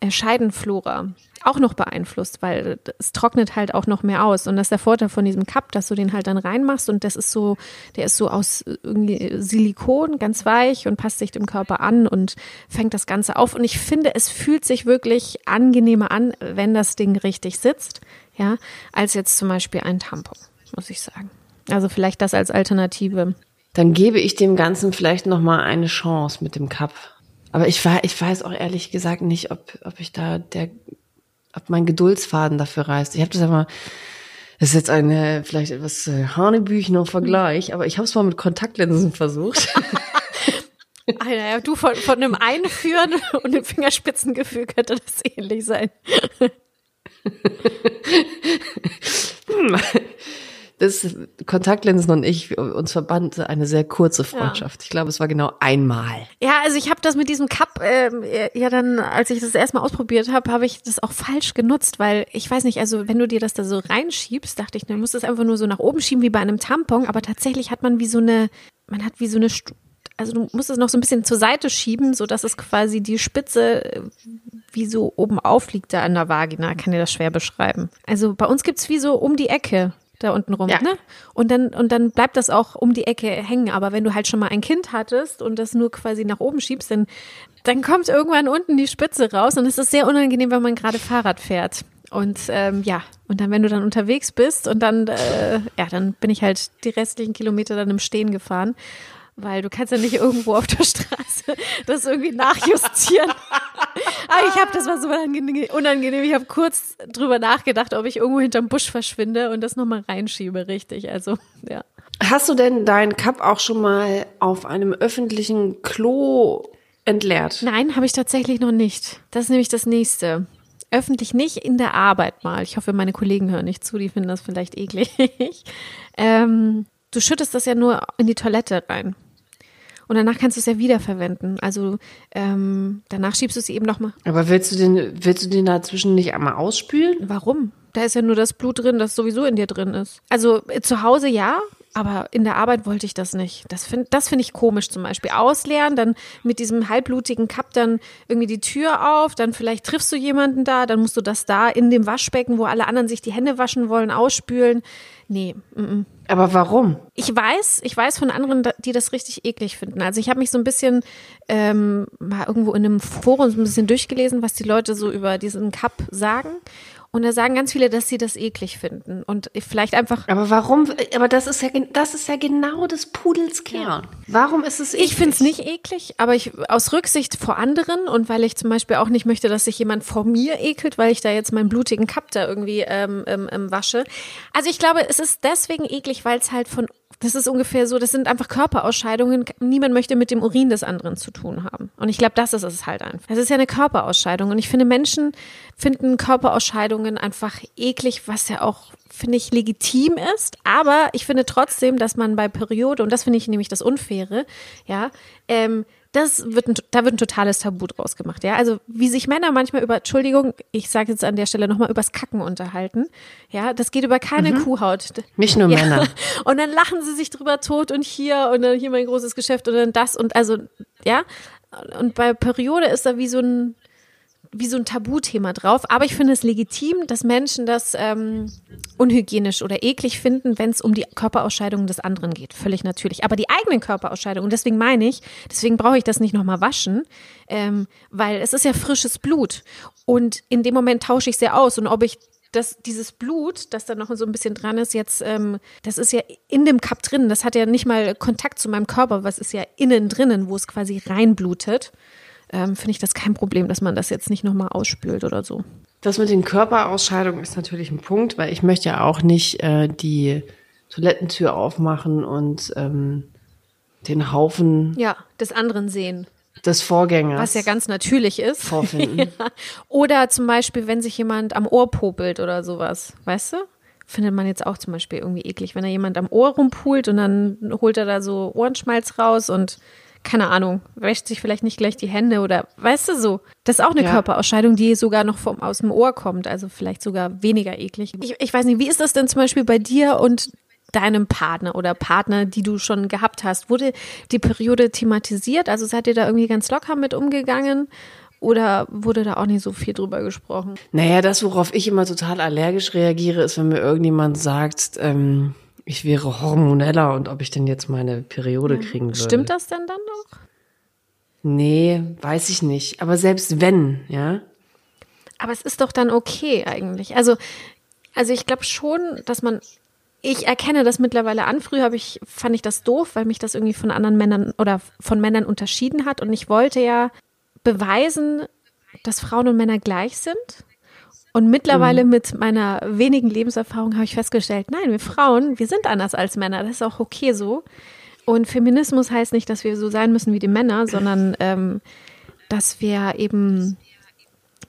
B: äh, Scheidenflora auch noch beeinflusst, weil es trocknet halt auch noch mehr aus. Und das ist der Vorteil von diesem Cup, dass du den halt dann reinmachst und das ist so, der ist so aus irgendwie Silikon, ganz weich und passt sich dem Körper an und fängt das Ganze auf. Und ich finde, es fühlt sich wirklich angenehmer an, wenn das Ding richtig sitzt, ja, als jetzt zum Beispiel ein Tampon, muss ich sagen. Also vielleicht das als Alternative.
A: Dann gebe ich dem Ganzen vielleicht noch mal eine Chance mit dem Cup. Aber ich, war, ich weiß auch ehrlich gesagt nicht, ob, ob ich da der ob mein Geduldsfaden dafür reißt. Ich habe das ja mal, das ist jetzt eine vielleicht etwas äh, hanebüchener Vergleich, aber ich habe es mal mit Kontaktlinsen versucht.
B: Alter, ja, du von, von einem Einführen und dem Fingerspitzengefühl könnte das ähnlich sein.
A: hm das Kontaktlinsen und ich uns verband eine sehr kurze Freundschaft. Ja. Ich glaube, es war genau einmal.
B: Ja, also ich habe das mit diesem Cup äh, ja dann, als ich das erstmal ausprobiert habe, habe ich das auch falsch genutzt, weil ich weiß nicht, also wenn du dir das da so reinschiebst, dachte ich, dann musst du es einfach nur so nach oben schieben wie bei einem Tampon, aber tatsächlich hat man wie so eine, man hat wie so eine also du musst es noch so ein bisschen zur Seite schieben, so dass es quasi die Spitze äh, wie so oben aufliegt da an der Vagina. Kann dir das schwer beschreiben. Also bei uns gibt's wie so um die Ecke da unten rum, ja. ne? Und dann, und dann bleibt das auch um die Ecke hängen. Aber wenn du halt schon mal ein Kind hattest und das nur quasi nach oben schiebst, dann, dann kommt irgendwann unten die Spitze raus und es ist sehr unangenehm, wenn man gerade Fahrrad fährt. Und ähm, ja, und dann, wenn du dann unterwegs bist und dann, äh, ja, dann bin ich halt die restlichen Kilometer dann im Stehen gefahren weil du kannst ja nicht irgendwo auf der Straße das irgendwie nachjustieren. Aber ich habe, das war so unangenehm. Ich habe kurz drüber nachgedacht, ob ich irgendwo hinterm Busch verschwinde und das nochmal reinschiebe, richtig. Also, ja.
A: Hast du denn deinen Cup auch schon mal auf einem öffentlichen Klo entleert?
B: Nein, habe ich tatsächlich noch nicht. Das ist nämlich das nächste. Öffentlich nicht, in der Arbeit mal. Ich hoffe, meine Kollegen hören nicht zu, die finden das vielleicht eklig. ähm, du schüttest das ja nur in die Toilette rein. Und danach kannst du es ja wiederverwenden. Also ähm, danach schiebst du es eben nochmal.
A: Aber willst du den, willst du den dazwischen nicht einmal ausspülen?
B: Warum? Da ist ja nur das Blut drin, das sowieso in dir drin ist. Also äh, zu Hause ja, Aber in der Arbeit wollte ich das nicht. Das finde das finde ich komisch zum Beispiel. Ausleeren, dann mit diesem halbblutigen Cup dann irgendwie die Tür auf, dann vielleicht triffst du jemanden da, dann musst du das da in dem Waschbecken, wo alle anderen sich die Hände waschen wollen, ausspülen. Nee. Mm -mm.
A: Aber warum?
B: Ich weiß, ich weiß von anderen, die das richtig eklig finden. Also ich habe mich so ein bisschen ähm, mal irgendwo in einem Forum so ein bisschen durchgelesen, was die Leute so über diesen Cup sagen. Und da sagen ganz viele, dass sie das eklig finden und vielleicht einfach.
A: Aber warum? Aber das ist ja, das ist ja genau des Pudels Kern. Warum ist es eklig?
B: Ich finde es nicht eklig, aber ich aus Rücksicht vor anderen und weil ich zum Beispiel auch nicht möchte, dass sich jemand vor mir ekelt, weil ich da jetzt meinen blutigen da irgendwie ähm, ähm wasche. Also ich glaube, es ist deswegen eklig, weil es halt von das ist ungefähr so, das sind einfach Körperausscheidungen. Niemand möchte mit dem Urin des anderen zu tun haben. Und ich glaube, das ist es halt einfach. Es ist ja eine Körperausscheidung. Und ich finde, Menschen finden Körperausscheidungen einfach eklig, was ja auch, finde ich, legitim ist. Aber ich finde trotzdem, dass man bei Periode, und das finde ich nämlich das Unfaire, ja, ähm, das wird ein, da wird ein totales Tabu draus gemacht, ja. Also wie sich Männer manchmal über, Entschuldigung, ich sage jetzt an der Stelle nochmal übers Kacken unterhalten, ja, das geht über keine mhm. Kuhhaut.
A: Nicht nur
B: ja.
A: Männer.
B: Und dann lachen sie sich drüber tot und hier und dann hier mein großes Geschäft und dann das und also, ja. Und bei Periode ist da wie so ein, wie so ein Tabuthema drauf. Aber ich finde es legitim, dass Menschen das ähm, unhygienisch oder eklig finden, wenn es um die Körperausscheidungen des anderen geht. Völlig natürlich. Aber die eigenen Körperausscheidungen, deswegen meine ich, deswegen brauche ich das nicht nochmal waschen, ähm, weil es ist ja frisches Blut. Und in dem Moment tausche ich es ja aus. Und ob ich das, dieses Blut, das da noch so ein bisschen dran ist, jetzt, ähm, das ist ja in dem Cup drin. Das hat ja nicht mal Kontakt zu meinem Körper, was ist ja innen drinnen, wo es quasi reinblutet ähm, finde ich das kein Problem, dass man das jetzt nicht nochmal ausspült oder so.
A: Das mit den Körperausscheidungen ist natürlich ein Punkt, weil ich möchte ja auch nicht äh, die Toilettentür aufmachen und ähm, den Haufen
B: ja, des anderen sehen.
A: Des Vorgängers.
B: Was ja ganz natürlich ist.
A: Vorfinden. ja.
B: Oder zum Beispiel, wenn sich jemand am Ohr popelt oder sowas, weißt du? Findet man jetzt auch zum Beispiel irgendwie eklig, wenn da jemand am Ohr rumpult und dann holt er da so Ohrenschmalz raus und keine Ahnung, wäscht sich vielleicht nicht gleich die Hände oder weißt du so. Das ist auch eine ja. Körperausscheidung, die sogar noch vom, aus dem Ohr kommt, also vielleicht sogar weniger eklig. Ich, ich weiß nicht, wie ist das denn zum Beispiel bei dir und deinem Partner oder Partner, die du schon gehabt hast? Wurde die Periode thematisiert? Also seid ihr da irgendwie ganz locker mit umgegangen? Oder wurde da auch nicht so viel drüber gesprochen?
A: Naja, das, worauf ich immer total allergisch reagiere, ist, wenn mir irgendjemand sagt, ähm, ich wäre hormoneller und ob ich denn jetzt meine Periode ja. kriegen würde.
B: Stimmt das denn dann noch?
A: Nee, weiß ich nicht. Aber selbst wenn, ja.
B: Aber es ist doch dann okay eigentlich. Also, also ich glaube schon, dass man, ich erkenne das mittlerweile an. Früher habe ich, fand ich das doof, weil mich das irgendwie von anderen Männern oder von Männern unterschieden hat. Und ich wollte ja beweisen, dass Frauen und Männer gleich sind. Und mittlerweile mhm. mit meiner wenigen Lebenserfahrung habe ich festgestellt, nein, wir Frauen, wir sind anders als Männer. Das ist auch okay so. Und Feminismus heißt nicht, dass wir so sein müssen wie die Männer, sondern ähm, dass wir eben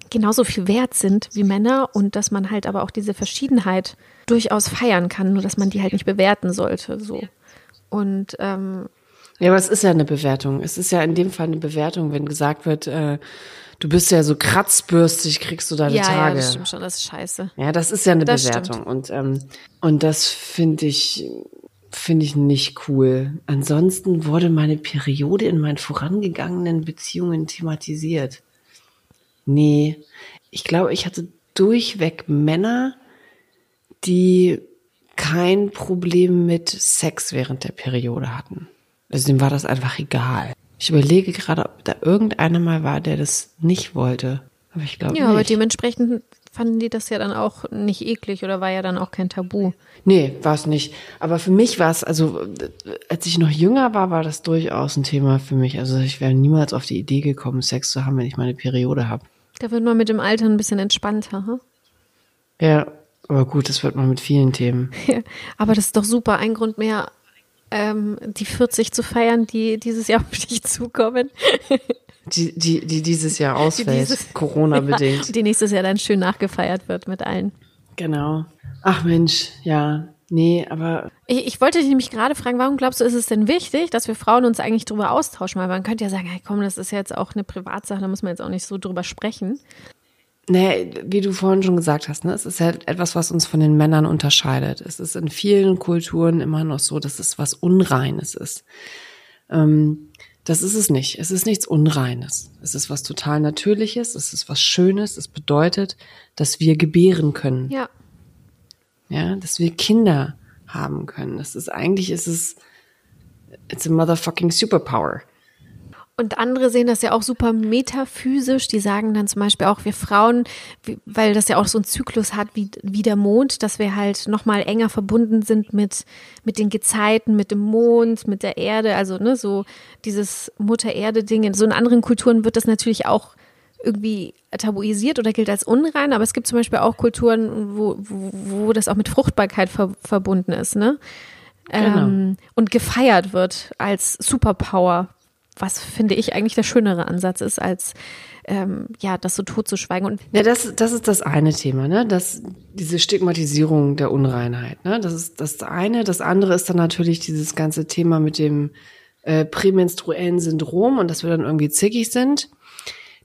B: genauso viel wert sind wie Männer und dass man halt aber auch diese Verschiedenheit durchaus feiern kann, nur dass man die halt nicht bewerten sollte. So. Und ähm,
A: ja, aber es ist ja eine Bewertung. Es ist ja in dem Fall eine Bewertung, wenn gesagt wird, äh, du bist ja so kratzbürstig, kriegst du deine
B: ja,
A: Tage.
B: Ja, das stimmt schon, das ist scheiße.
A: Ja, das ist ja eine das Bewertung. Stimmt. Und, ähm, und das finde ich, finde ich nicht cool. Ansonsten wurde meine Periode in meinen vorangegangenen Beziehungen thematisiert. Nee, ich glaube, ich hatte durchweg Männer, die kein Problem mit Sex während der Periode hatten. Also dem war das einfach egal. Ich überlege gerade, ob da irgendeiner mal war, der das nicht wollte. Aber ich glaube
B: Ja,
A: nicht.
B: aber dementsprechend fanden die das ja dann auch nicht eklig oder war ja dann auch kein Tabu.
A: Nee, war es nicht. Aber für mich war es, also als ich noch jünger war, war das durchaus ein Thema für mich. Also ich wäre niemals auf die Idee gekommen, Sex zu haben, wenn ich meine Periode habe.
B: Da wird man mit dem Alter ein bisschen entspannter. Hm?
A: Ja, aber gut, das wird man mit vielen Themen.
B: Ja, aber das ist doch super. Ein Grund mehr, ähm, die 40 zu feiern, die dieses Jahr auf dich zukommen.
A: Die, die, die dieses Jahr ausfällt, Corona-bedingt.
B: Ja, die nächstes Jahr dann schön nachgefeiert wird mit allen.
A: Genau. Ach Mensch, ja. Nee, aber.
B: Ich, ich wollte dich nämlich gerade fragen, warum glaubst du, ist es denn wichtig, dass wir Frauen uns eigentlich drüber austauschen? Weil man könnte ja sagen, hey komm, das ist jetzt auch eine Privatsache, da muss man jetzt auch nicht so drüber sprechen.
A: Nee, wie du vorhin schon gesagt hast, ne, es ist halt etwas, was uns von den Männern unterscheidet. Es ist in vielen Kulturen immer noch so, dass es was Unreines ist. Ähm, das ist es nicht. Es ist nichts Unreines. Es ist was total Natürliches. Es ist was Schönes. Es bedeutet, dass wir gebären können.
B: Ja.
A: Ja, dass wir Kinder haben können. Das ist eigentlich, ist es, it's a motherfucking superpower.
B: Und andere sehen das ja auch super metaphysisch. Die sagen dann zum Beispiel auch, wir Frauen, weil das ja auch so einen Zyklus hat wie, wie der Mond, dass wir halt nochmal enger verbunden sind mit, mit den Gezeiten, mit dem Mond, mit der Erde. Also, ne, so dieses Mutter-Erde-Ding. In so in anderen Kulturen wird das natürlich auch irgendwie tabuisiert oder gilt als unrein, aber es gibt zum Beispiel auch Kulturen, wo, wo, wo das auch mit Fruchtbarkeit ver verbunden ist, ne? Genau. Ähm, und gefeiert wird als Superpower was finde ich eigentlich der schönere Ansatz ist, als ähm, ja, das so totzuschweigen. Und
A: ja, das, das ist das eine Thema, ne? Das, diese Stigmatisierung der Unreinheit, ne? Das ist das eine. Das andere ist dann natürlich dieses ganze Thema mit dem äh, prämenstruellen Syndrom und dass wir dann irgendwie zickig sind.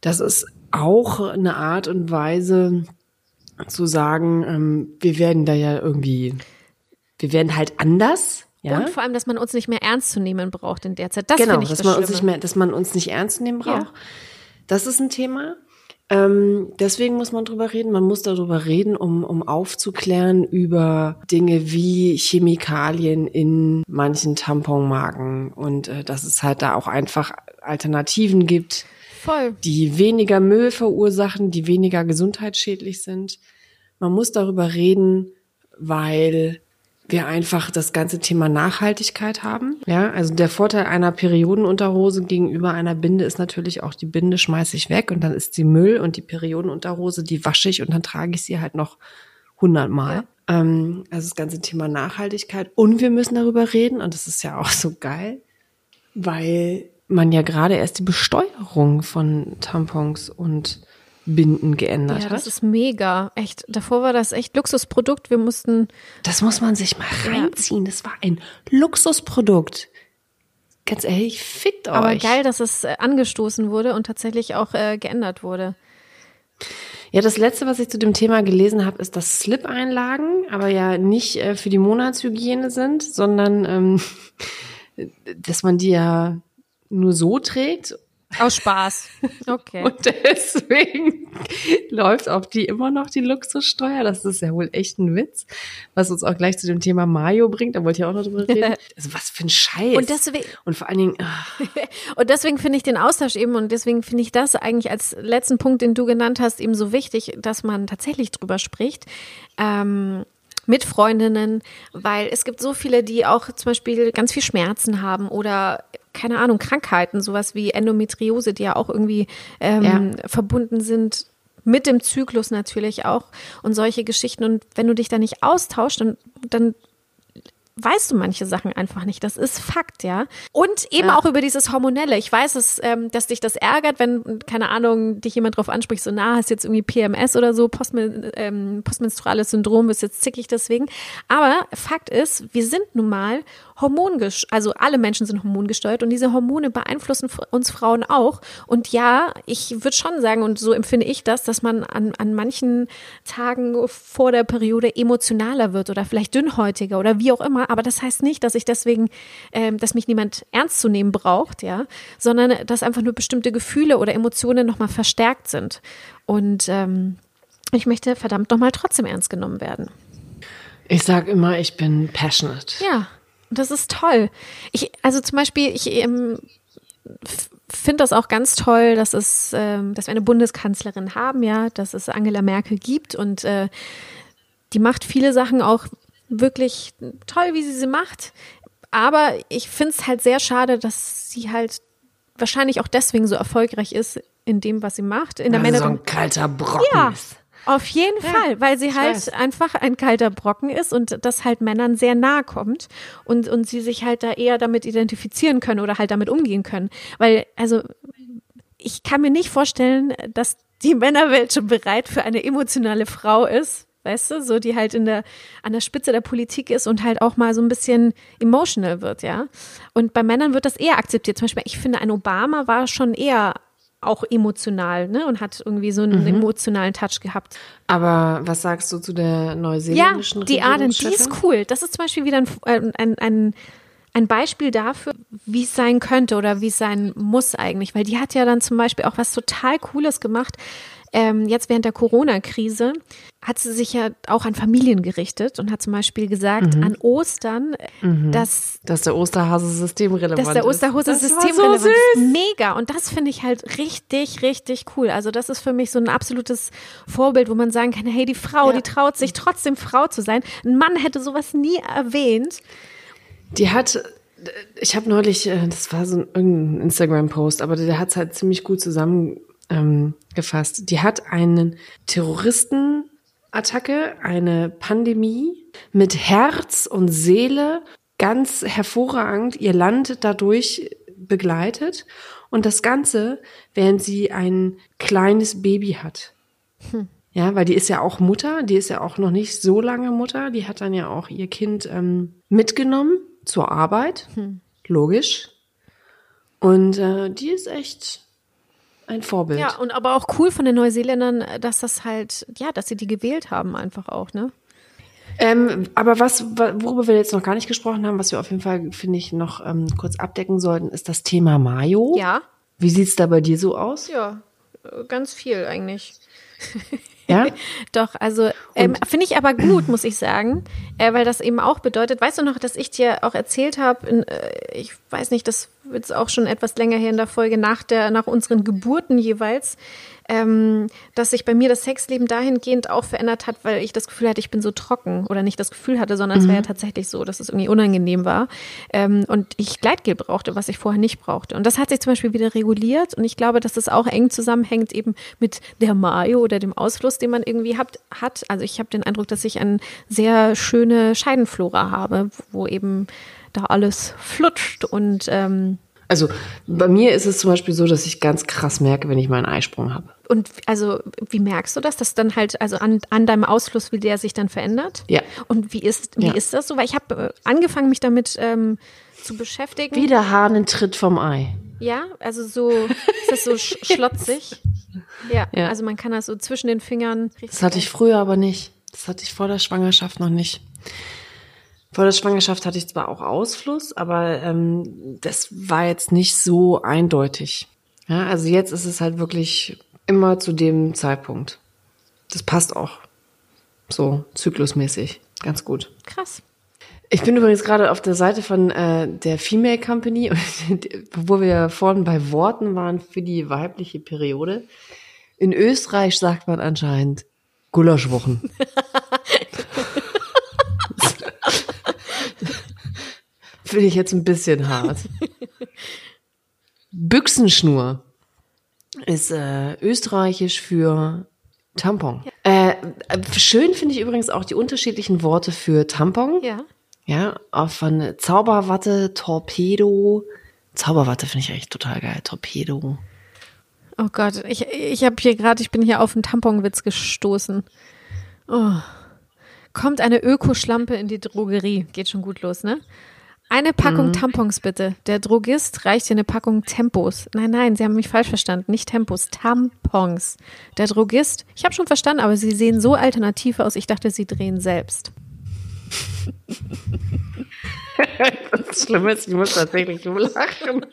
A: Das ist auch eine Art und Weise zu sagen, ähm, wir werden da ja irgendwie, wir werden halt anders ja?
B: Und vor allem, dass man uns nicht mehr ernst zu nehmen braucht in der Zeit. Das
A: genau,
B: ich
A: dass
B: das
A: man uns nicht mehr, dass man uns nicht ernst nehmen braucht. Ja. Das ist ein Thema. Ähm, deswegen muss man drüber reden. Man muss darüber reden, um, um aufzuklären über Dinge wie Chemikalien in manchen Tamponmarken und äh, dass es halt da auch einfach Alternativen gibt,
B: Voll.
A: die weniger Müll verursachen, die weniger gesundheitsschädlich sind. Man muss darüber reden, weil wir einfach das ganze Thema Nachhaltigkeit haben. Ja, also der Vorteil einer Periodenunterhose gegenüber einer Binde ist natürlich auch, die Binde schmeiße ich weg und dann ist sie Müll und die Periodenunterhose, die wasche ich und dann trage ich sie halt noch hundertmal. Ja. Ähm, also das ganze Thema Nachhaltigkeit. Und wir müssen darüber reden und das ist ja auch so geil, weil man ja gerade erst die Besteuerung von Tampons und Binden geändert
B: ja,
A: hat.
B: Das ist mega. Echt. Davor war das echt Luxusprodukt. Wir mussten.
A: Das muss man sich mal reinziehen. Das war ein Luxusprodukt. Ganz ehrlich, fickt euch.
B: Aber geil, dass es äh, angestoßen wurde und tatsächlich auch äh, geändert wurde.
A: Ja, das letzte, was ich zu dem Thema gelesen habe, ist, dass Slip-Einlagen aber ja nicht äh, für die Monatshygiene sind, sondern ähm, dass man die ja nur so trägt
B: aus Spaß. Okay.
A: Und deswegen läuft auf die immer noch die Luxussteuer. Das ist ja wohl echt ein Witz. Was uns auch gleich zu dem Thema Mayo bringt. Da wollte ich auch noch drüber reden. Also was für ein Scheiß.
B: Und deswegen,
A: und vor allen Dingen. Ach.
B: und deswegen finde ich den Austausch eben und deswegen finde ich das eigentlich als letzten Punkt, den du genannt hast, eben so wichtig, dass man tatsächlich drüber spricht. Ähm, mit Freundinnen, weil es gibt so viele, die auch zum Beispiel ganz viel Schmerzen haben oder keine Ahnung, Krankheiten, sowas wie Endometriose, die ja auch irgendwie ähm, ja. verbunden sind mit dem Zyklus natürlich auch und solche Geschichten. Und wenn du dich da nicht austauschst, dann, dann weißt du manche Sachen einfach nicht. Das ist Fakt, ja. Und eben ja. auch über dieses Hormonelle. Ich weiß, dass, ähm, dass dich das ärgert, wenn, keine Ahnung, dich jemand drauf anspricht, so, na, hast jetzt irgendwie PMS oder so, Postmen ähm, postmenstruales Syndrom, bist jetzt zickig deswegen. Aber Fakt ist, wir sind nun mal hormongesteuert, also alle Menschen sind hormongesteuert und diese Hormone beeinflussen uns Frauen auch. Und ja, ich würde schon sagen, und so empfinde ich das, dass man an, an manchen Tagen vor der Periode emotionaler wird oder vielleicht dünnhäutiger oder wie auch immer. Aber das heißt nicht, dass ich deswegen, ähm, dass mich niemand ernst zu nehmen braucht, ja, sondern dass einfach nur bestimmte Gefühle oder Emotionen nochmal verstärkt sind. Und ähm, ich möchte verdammt nochmal trotzdem ernst genommen werden.
A: Ich sage immer, ich bin passionate.
B: Ja, das ist toll. Ich, also zum Beispiel, ich ähm, finde das auch ganz toll, dass es, ähm, dass wir eine Bundeskanzlerin haben, ja, dass es Angela Merkel gibt und äh, die macht viele Sachen auch wirklich toll, wie sie sie macht. Aber ich finde es halt sehr schade, dass sie halt wahrscheinlich auch deswegen so erfolgreich ist in dem, was sie macht. In der
A: also so ein kalter Brocken
B: ja. ist. Auf jeden ja, Fall, weil sie halt weiß. einfach ein kalter Brocken ist und das halt Männern sehr nahe kommt und, und sie sich halt da eher damit identifizieren können oder halt damit umgehen können. Weil, also, ich kann mir nicht vorstellen, dass die Männerwelt schon bereit für eine emotionale Frau ist, weißt du, so die halt in der, an der Spitze der Politik ist und halt auch mal so ein bisschen emotional wird, ja. Und bei Männern wird das eher akzeptiert. Zum Beispiel, ich finde, ein Obama war schon eher auch emotional, ne? Und hat irgendwie so einen emotionalen Touch gehabt.
A: Aber was sagst du zu der
B: Ja,
A: neuseeländischen
B: die Arden, die ist cool. Das ist zum Beispiel wieder ein, ein, ein, ein, ein Beispiel dafür, wie es sein könnte oder wie es sein muss eigentlich. Weil die hat ja dann zum Beispiel auch was total Cooles gemacht. Ähm, jetzt während der Corona-Krise hat sie sich ja auch an Familien gerichtet und hat zum Beispiel gesagt,
A: Mhm.
B: an Ostern, dass
A: Dass der Osterhase systemrelevant
B: dass der
A: ist.
B: Osterhose
A: Das war
B: systemrelevant
A: so
B: ist. Mega. Und das finde ich halt richtig, richtig cool. Also das ist für mich so ein absolutes Vorbild, wo man sagen kann, hey, die Frau,
A: Ja.
B: die traut sich trotzdem Frau zu sein. Ein Mann hätte sowas nie erwähnt.
A: Die hat, ich habe neulich, äh, das war so ein Instagram-Post, aber der hat es halt ziemlich gut zusammengefasst. Ähm, gefasst. die hat einen Terroristenattacke, eine Pandemie mit Herz und Seele ganz hervorragend ihr Land dadurch begleitet und das Ganze, während sie ein kleines Baby hat. Ja, weil die ist ja auch Mutter, die ist ja auch noch nicht so lange Mutter. Die hat dann ja auch ihr Kind ähm, mitgenommen zur Arbeit, logisch. Und äh, die ist echt ein Vorbild.
B: Ja, und aber auch cool von den Neuseeländern, dass das halt, ja, dass sie die gewählt haben einfach auch, ne?
A: Ähm, aber was, wa- worüber wir jetzt noch gar nicht gesprochen haben, was wir auf jeden Fall, finde ich, noch ähm, kurz abdecken sollten, ist das Thema Mayo.
B: Ja.
A: Wie sieht's da bei dir so aus?
B: Ja, äh, ganz viel eigentlich.
A: Ja?
B: Doch, also ähm, finde ich aber gut, muss ich sagen, äh, weil das eben auch bedeutet, weißt du noch, dass ich dir auch erzählt habe, äh, ich weiß nicht, das jetzt auch schon etwas länger her in der Folge nach der nach unseren Geburten jeweils, ähm, dass sich bei mir das Sexleben dahingehend auch verändert hat, weil ich das Gefühl hatte, ich bin so trocken oder nicht das Gefühl hatte, sondern es war ja tatsächlich so, dass es irgendwie unangenehm war ähm, und ich Gleitgel brauchte, was ich vorher nicht brauchte. Und das hat sich zum Beispiel wieder reguliert und ich glaube, dass das auch eng zusammenhängt eben mit der Mayo oder dem Ausfluss, den man irgendwie hat. hat. Also ich habe den Eindruck, dass ich eine sehr schöne Scheidenflora habe, wo eben da alles flutscht und ähm,
A: Also bei mir ist es zum Beispiel so, dass ich ganz krass merke, wenn ich mal einen Eisprung habe.
B: Und also, wie merkst du das, dass dann halt, also an, an deinem Ausfluss, wie der sich dann verändert?
A: Ja.
B: Und wie ist, wie
A: Ja.
B: ist das so? Weil ich habe äh, angefangen, mich damit ähm, zu beschäftigen.
A: Wie der Hahnentritt vom Ei.
B: Ja, also so, ist das so sch schlotzig? Ja,
A: Ja.
B: also man kann das so zwischen den Fingern.
A: Das hatte ich früher aber nicht. Das hatte ich vor der Schwangerschaft noch nicht. Vor der Schwangerschaft hatte ich zwar auch Ausfluss, aber ähm, das war jetzt nicht so eindeutig. Ja, also jetzt ist es halt wirklich immer zu dem Zeitpunkt. Das passt auch so zyklusmäßig ganz gut.
B: Krass.
A: Ich bin übrigens gerade auf der Seite von äh, der Female Company, wo wir vorhin bei Worten waren für die weibliche Periode. In Österreich sagt man anscheinend Gulaschwochen. Finde ich jetzt ein bisschen hart. Büchsenschnur ist äh, österreichisch für Tampon. Äh, äh, schön finde ich übrigens auch die unterschiedlichen Worte für Tampon.
B: Ja.
A: Ja, auch von Zauberwatte, Torpedo. Zauberwatte finde ich echt total geil. Torpedo.
B: Oh Gott, ich, ich habe hier gerade, ich bin hier auf einen Tamponwitz gestoßen. Oh. Kommt eine Ökoschlampe in die Drogerie. Geht schon gut los, ne? Eine Packung Tampons bitte. Der Drogist reicht dir eine Packung Tempos. Nein, nein, Sie haben mich falsch verstanden. Nicht Tempos, Tampons. Der Drogist, ich habe schon verstanden, aber Sie sehen so alternativ aus. Ich dachte, Sie drehen selbst.
A: Das Schlimme ist, ich muss tatsächlich nur lachen.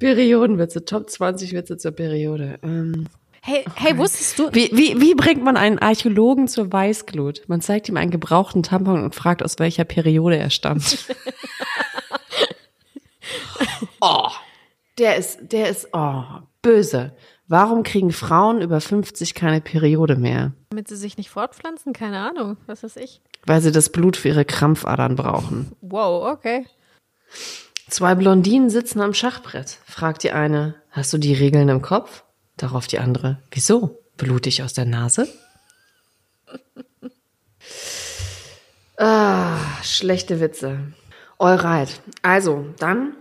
A: Periodenwitze, Top 20 Witze zur Periode. Ähm,
B: Hey, hey, wusstest du?
A: wie, wie, wie bringt man einen Archäologen zur Weißglut? Man zeigt ihm einen gebrauchten Tampon und fragt, aus welcher Periode er stammt. oh, der ist, der ist, oh, böse. Warum kriegen Frauen über 50 keine Periode mehr?
B: Damit sie sich nicht fortpflanzen? Keine Ahnung. Was weiß ich.
A: Weil sie das Blut für ihre Krampfadern brauchen.
B: Wow, okay.
A: Zwei Blondinen sitzen am Schachbrett. Fragt die eine, hast du die Regeln im Kopf? Darauf die andere, wieso? Blutig aus der Nase? ah, schlechte Witze. Alright. Also, dann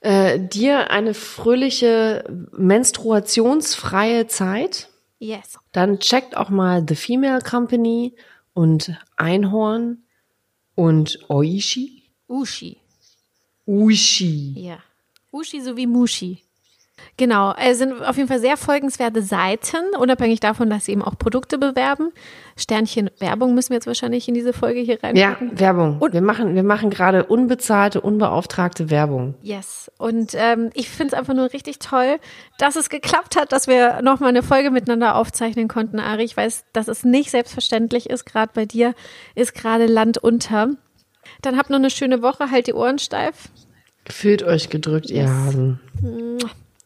A: äh, dir eine fröhliche menstruationsfreie Zeit.
B: Yes.
A: Dann checkt auch mal The Female Company und Einhorn und Oishi.
B: Ushi.
A: Uishi.
B: Ja. Uschi sowie Mushi. Genau, es sind auf jeden Fall sehr folgenswerte Seiten, unabhängig davon, dass sie eben auch Produkte bewerben. Sternchen Werbung müssen wir jetzt wahrscheinlich in diese Folge hier
A: Ja,
B: reinpacken.
A: Werbung.
B: Und-
A: wir machen, wir machen gerade unbezahlte, unbeauftragte Werbung.
B: Yes. Und ähm, ich finde es einfach nur richtig toll, dass es geklappt hat, dass wir nochmal eine Folge miteinander aufzeichnen konnten, Ari. Ich weiß, dass es nicht selbstverständlich ist. Gerade bei dir ist gerade Land unter. Dann habt noch eine schöne Woche, halt die Ohren steif.
A: Fühlt euch gedrückt, ihr Hasen.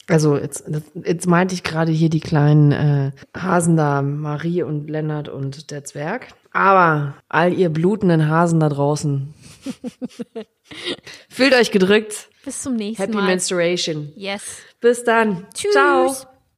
A: Also jetzt, jetzt meinte ich gerade hier die kleinen äh, Hasen da, Marie und Lennart und der Zwerg. Aber all ihr blutenden Hasen da draußen. Fühlt euch gedrückt.
B: Bis zum nächsten
A: Happy
B: Mal.
A: Menstruation.
B: Yes.
A: Bis dann.
B: Tschüss.
A: Ciao.